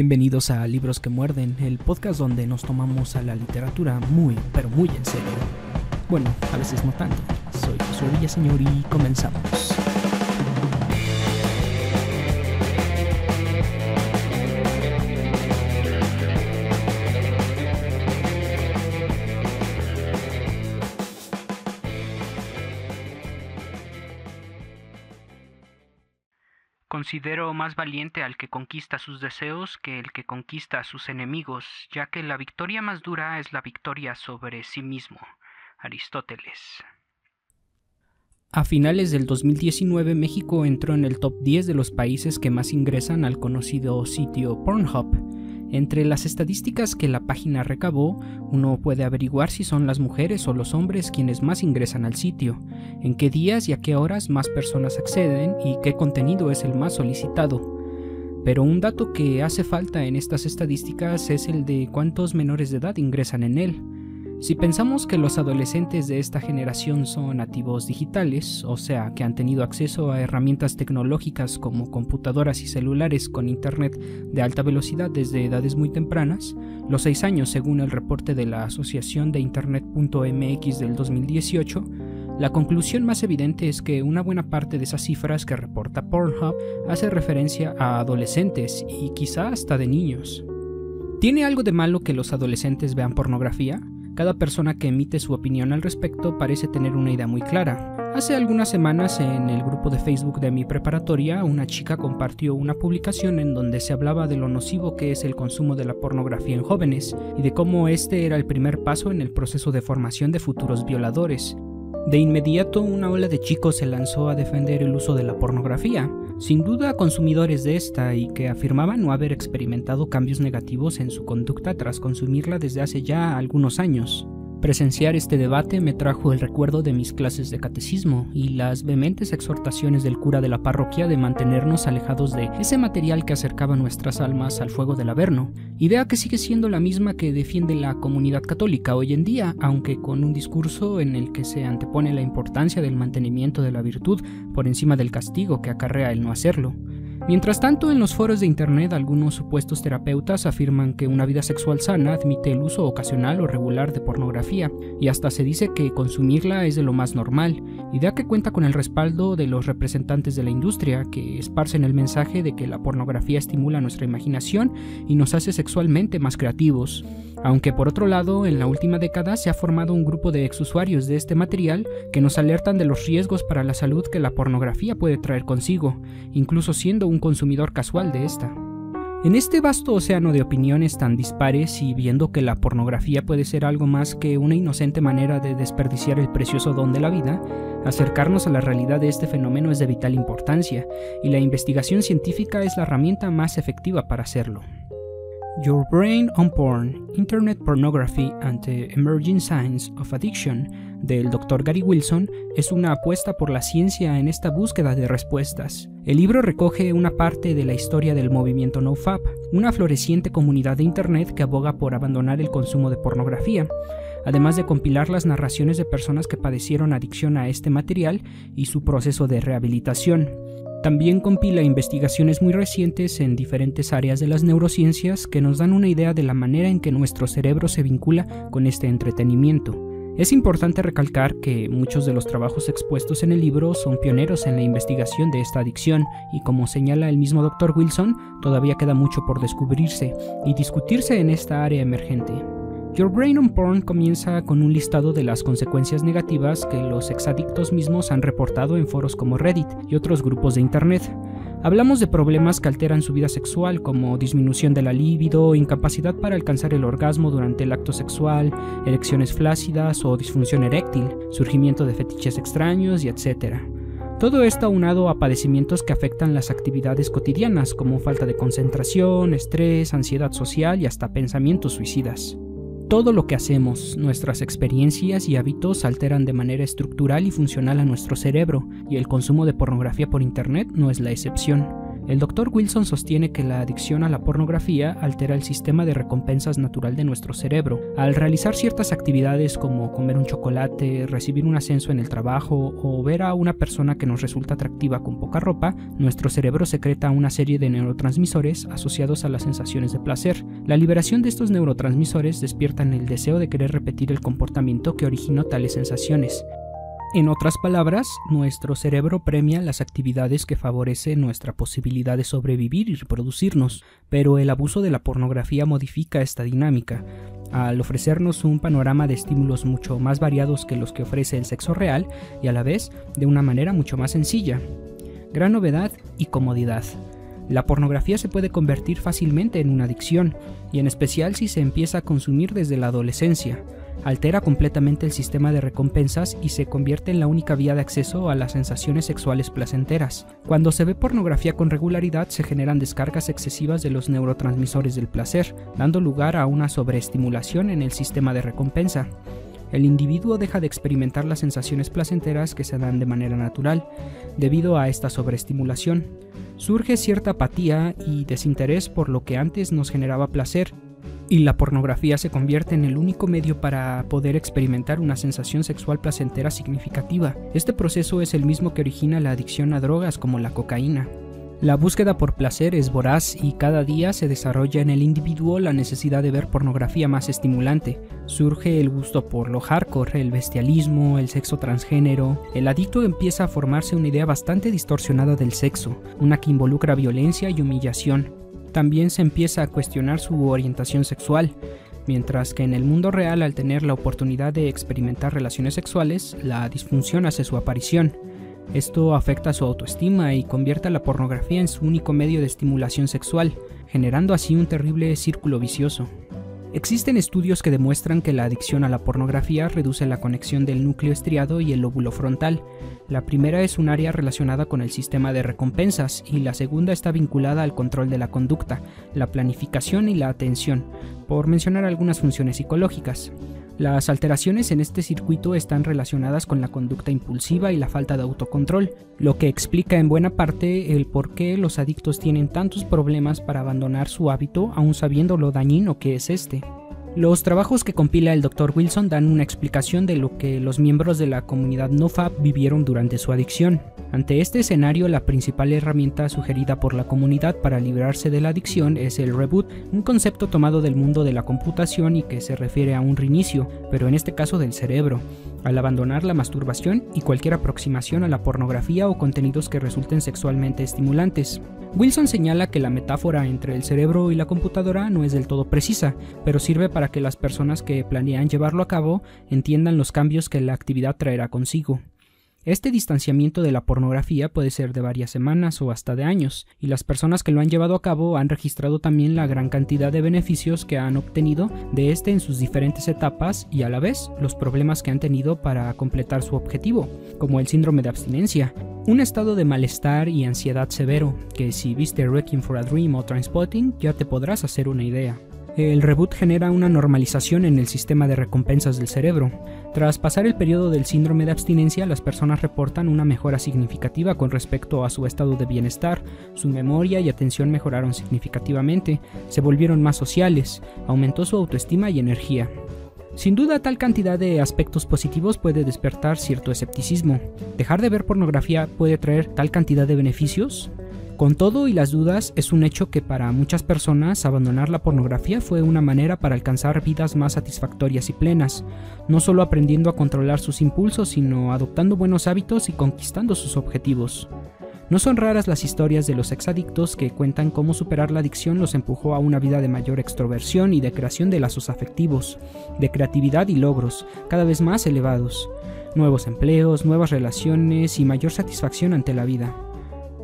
Bienvenidos a Libros que Muerden, el podcast donde nos tomamos a la literatura muy, pero muy en serio. Bueno, a veces no tanto. Soy Josué Villaseñor y comenzamos. Considero más valiente al que conquista sus deseos que el que conquista a sus enemigos, ya que la victoria más dura es la victoria sobre sí mismo. Aristóteles. A finales del 2019 México entró en el top 10 de los países que más ingresan al conocido sitio Pornhub, entre las estadísticas que la página recabó, uno puede averiguar si son las mujeres o los hombres quienes más ingresan al sitio, en qué días y a qué horas más personas acceden y qué contenido es el más solicitado. Pero un dato que hace falta en estas estadísticas es el de cuántos menores de edad ingresan en él. Si pensamos que los adolescentes de esta generación son nativos digitales, o sea, que han tenido acceso a herramientas tecnológicas como computadoras y celulares con Internet de alta velocidad desde edades muy tempranas, los seis años según el reporte de la Asociación de Internet.mx del 2018, la conclusión más evidente es que una buena parte de esas cifras que reporta Pornhub hace referencia a adolescentes y quizá hasta de niños. ¿Tiene algo de malo que los adolescentes vean pornografía? Cada persona que emite su opinión al respecto parece tener una idea muy clara. Hace algunas semanas en el grupo de Facebook de mi preparatoria, una chica compartió una publicación en donde se hablaba de lo nocivo que es el consumo de la pornografía en jóvenes y de cómo este era el primer paso en el proceso de formación de futuros violadores. De inmediato una ola de chicos se lanzó a defender el uso de la pornografía, sin duda consumidores de esta y que afirmaban no haber experimentado cambios negativos en su conducta tras consumirla desde hace ya algunos años. Presenciar este debate me trajo el recuerdo de mis clases de catecismo y las vehementes exhortaciones del cura de la parroquia de mantenernos alejados de ese material que acercaba nuestras almas al fuego del Averno, idea que sigue siendo la misma que defiende la comunidad católica hoy en día, aunque con un discurso en el que se antepone la importancia del mantenimiento de la virtud por encima del castigo que acarrea el no hacerlo. Mientras tanto, en los foros de Internet algunos supuestos terapeutas afirman que una vida sexual sana admite el uso ocasional o regular de pornografía, y hasta se dice que consumirla es de lo más normal, idea que cuenta con el respaldo de los representantes de la industria, que esparcen el mensaje de que la pornografía estimula nuestra imaginación y nos hace sexualmente más creativos. Aunque por otro lado, en la última década se ha formado un grupo de exusuarios de este material que nos alertan de los riesgos para la salud que la pornografía puede traer consigo, incluso siendo un consumidor casual de esta. En este vasto océano de opiniones tan dispares y viendo que la pornografía puede ser algo más que una inocente manera de desperdiciar el precioso don de la vida, acercarnos a la realidad de este fenómeno es de vital importancia, y la investigación científica es la herramienta más efectiva para hacerlo. Your Brain on Porn, Internet Pornography and the Emerging Signs of Addiction del Dr. Gary Wilson es una apuesta por la ciencia en esta búsqueda de respuestas. El libro recoge una parte de la historia del movimiento NoFap, una floreciente comunidad de Internet que aboga por abandonar el consumo de pornografía, además de compilar las narraciones de personas que padecieron adicción a este material y su proceso de rehabilitación. También compila investigaciones muy recientes en diferentes áreas de las neurociencias que nos dan una idea de la manera en que nuestro cerebro se vincula con este entretenimiento. Es importante recalcar que muchos de los trabajos expuestos en el libro son pioneros en la investigación de esta adicción y como señala el mismo Dr. Wilson, todavía queda mucho por descubrirse y discutirse en esta área emergente. Your Brain on Porn comienza con un listado de las consecuencias negativas que los exadictos mismos han reportado en foros como Reddit y otros grupos de Internet. Hablamos de problemas que alteran su vida sexual como disminución de la libido, incapacidad para alcanzar el orgasmo durante el acto sexual, erecciones flácidas o disfunción eréctil, surgimiento de fetiches extraños y etc. Todo esto aunado a padecimientos que afectan las actividades cotidianas como falta de concentración, estrés, ansiedad social y hasta pensamientos suicidas. Todo lo que hacemos, nuestras experiencias y hábitos alteran de manera estructural y funcional a nuestro cerebro, y el consumo de pornografía por Internet no es la excepción. El doctor Wilson sostiene que la adicción a la pornografía altera el sistema de recompensas natural de nuestro cerebro. Al realizar ciertas actividades como comer un chocolate, recibir un ascenso en el trabajo o ver a una persona que nos resulta atractiva con poca ropa, nuestro cerebro secreta una serie de neurotransmisores asociados a las sensaciones de placer. La liberación de estos neurotransmisores despiertan el deseo de querer repetir el comportamiento que originó tales sensaciones. En otras palabras, nuestro cerebro premia las actividades que favorecen nuestra posibilidad de sobrevivir y reproducirnos, pero el abuso de la pornografía modifica esta dinámica. Al ofrecernos un panorama de estímulos mucho más variados que los que ofrece el sexo real y a la vez de una manera mucho más sencilla. Gran novedad y comodidad. La pornografía se puede convertir fácilmente en una adicción, y en especial si se empieza a consumir desde la adolescencia altera completamente el sistema de recompensas y se convierte en la única vía de acceso a las sensaciones sexuales placenteras. Cuando se ve pornografía con regularidad se generan descargas excesivas de los neurotransmisores del placer, dando lugar a una sobreestimulación en el sistema de recompensa. El individuo deja de experimentar las sensaciones placenteras que se dan de manera natural, debido a esta sobreestimulación. Surge cierta apatía y desinterés por lo que antes nos generaba placer y la pornografía se convierte en el único medio para poder experimentar una sensación sexual placentera significativa. Este proceso es el mismo que origina la adicción a drogas como la cocaína. La búsqueda por placer es voraz y cada día se desarrolla en el individuo la necesidad de ver pornografía más estimulante. Surge el gusto por lo hardcore, el bestialismo, el sexo transgénero. El adicto empieza a formarse una idea bastante distorsionada del sexo, una que involucra violencia y humillación también se empieza a cuestionar su orientación sexual, mientras que en el mundo real al tener la oportunidad de experimentar relaciones sexuales, la disfunción hace su aparición. Esto afecta su autoestima y convierte a la pornografía en su único medio de estimulación sexual, generando así un terrible círculo vicioso. Existen estudios que demuestran que la adicción a la pornografía reduce la conexión del núcleo estriado y el lóbulo frontal. La primera es un área relacionada con el sistema de recompensas y la segunda está vinculada al control de la conducta, la planificación y la atención, por mencionar algunas funciones psicológicas. Las alteraciones en este circuito están relacionadas con la conducta impulsiva y la falta de autocontrol, lo que explica en buena parte el por qué los adictos tienen tantos problemas para abandonar su hábito aun sabiendo lo dañino que es este. Los trabajos que compila el Dr. Wilson dan una explicación de lo que los miembros de la comunidad NoFap vivieron durante su adicción. Ante este escenario, la principal herramienta sugerida por la comunidad para librarse de la adicción es el reboot, un concepto tomado del mundo de la computación y que se refiere a un reinicio, pero en este caso del cerebro, al abandonar la masturbación y cualquier aproximación a la pornografía o contenidos que resulten sexualmente estimulantes. Wilson señala que la metáfora entre el cerebro y la computadora no es del todo precisa, pero sirve para que las personas que planean llevarlo a cabo entiendan los cambios que la actividad traerá consigo. Este distanciamiento de la pornografía puede ser de varias semanas o hasta de años, y las personas que lo han llevado a cabo han registrado también la gran cantidad de beneficios que han obtenido de este en sus diferentes etapas y a la vez los problemas que han tenido para completar su objetivo, como el síndrome de abstinencia, un estado de malestar y ansiedad severo, que si viste Wrecking for a Dream o Transpotting ya te podrás hacer una idea. El reboot genera una normalización en el sistema de recompensas del cerebro. Tras pasar el periodo del síndrome de abstinencia, las personas reportan una mejora significativa con respecto a su estado de bienestar, su memoria y atención mejoraron significativamente, se volvieron más sociales, aumentó su autoestima y energía. Sin duda, tal cantidad de aspectos positivos puede despertar cierto escepticismo. ¿Dejar de ver pornografía puede traer tal cantidad de beneficios? Con todo y las dudas, es un hecho que para muchas personas abandonar la pornografía fue una manera para alcanzar vidas más satisfactorias y plenas, no solo aprendiendo a controlar sus impulsos, sino adoptando buenos hábitos y conquistando sus objetivos. No son raras las historias de los exadictos que cuentan cómo superar la adicción los empujó a una vida de mayor extroversión y de creación de lazos afectivos, de creatividad y logros cada vez más elevados, nuevos empleos, nuevas relaciones y mayor satisfacción ante la vida.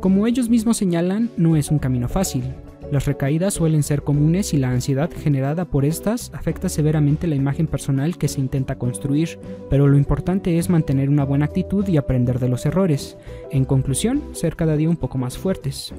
Como ellos mismos señalan, no es un camino fácil. Las recaídas suelen ser comunes y la ansiedad generada por estas afecta severamente la imagen personal que se intenta construir, pero lo importante es mantener una buena actitud y aprender de los errores. En conclusión, ser cada día un poco más fuertes.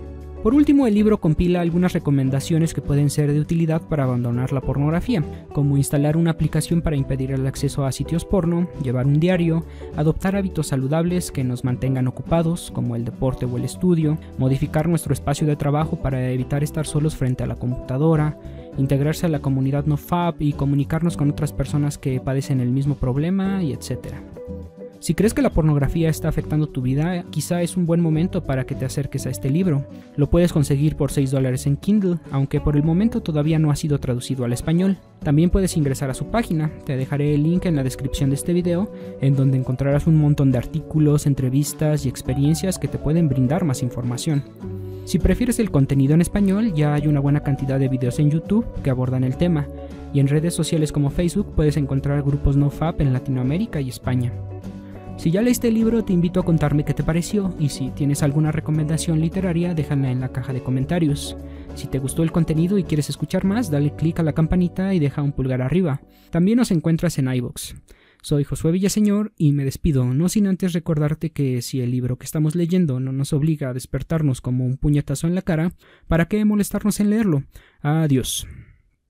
Por último, el libro compila algunas recomendaciones que pueden ser de utilidad para abandonar la pornografía, como instalar una aplicación para impedir el acceso a sitios porno, llevar un diario, adoptar hábitos saludables que nos mantengan ocupados, como el deporte o el estudio, modificar nuestro espacio de trabajo para evitar estar solos frente a la computadora, integrarse a la comunidad NoFap y comunicarnos con otras personas que padecen el mismo problema, y etc. Si crees que la pornografía está afectando tu vida, quizá es un buen momento para que te acerques a este libro. Lo puedes conseguir por 6 dólares en Kindle, aunque por el momento todavía no ha sido traducido al español. También puedes ingresar a su página, te dejaré el link en la descripción de este video, en donde encontrarás un montón de artículos, entrevistas y experiencias que te pueden brindar más información. Si prefieres el contenido en español, ya hay una buena cantidad de videos en YouTube que abordan el tema, y en redes sociales como Facebook puedes encontrar grupos NoFap en Latinoamérica y España. Si ya leíste el libro, te invito a contarme qué te pareció y si tienes alguna recomendación literaria, déjame en la caja de comentarios. Si te gustó el contenido y quieres escuchar más, dale click a la campanita y deja un pulgar arriba. También nos encuentras en iBox. Soy Josué Villaseñor y me despido, no sin antes recordarte que si el libro que estamos leyendo no nos obliga a despertarnos como un puñetazo en la cara, ¿para qué molestarnos en leerlo? Adiós.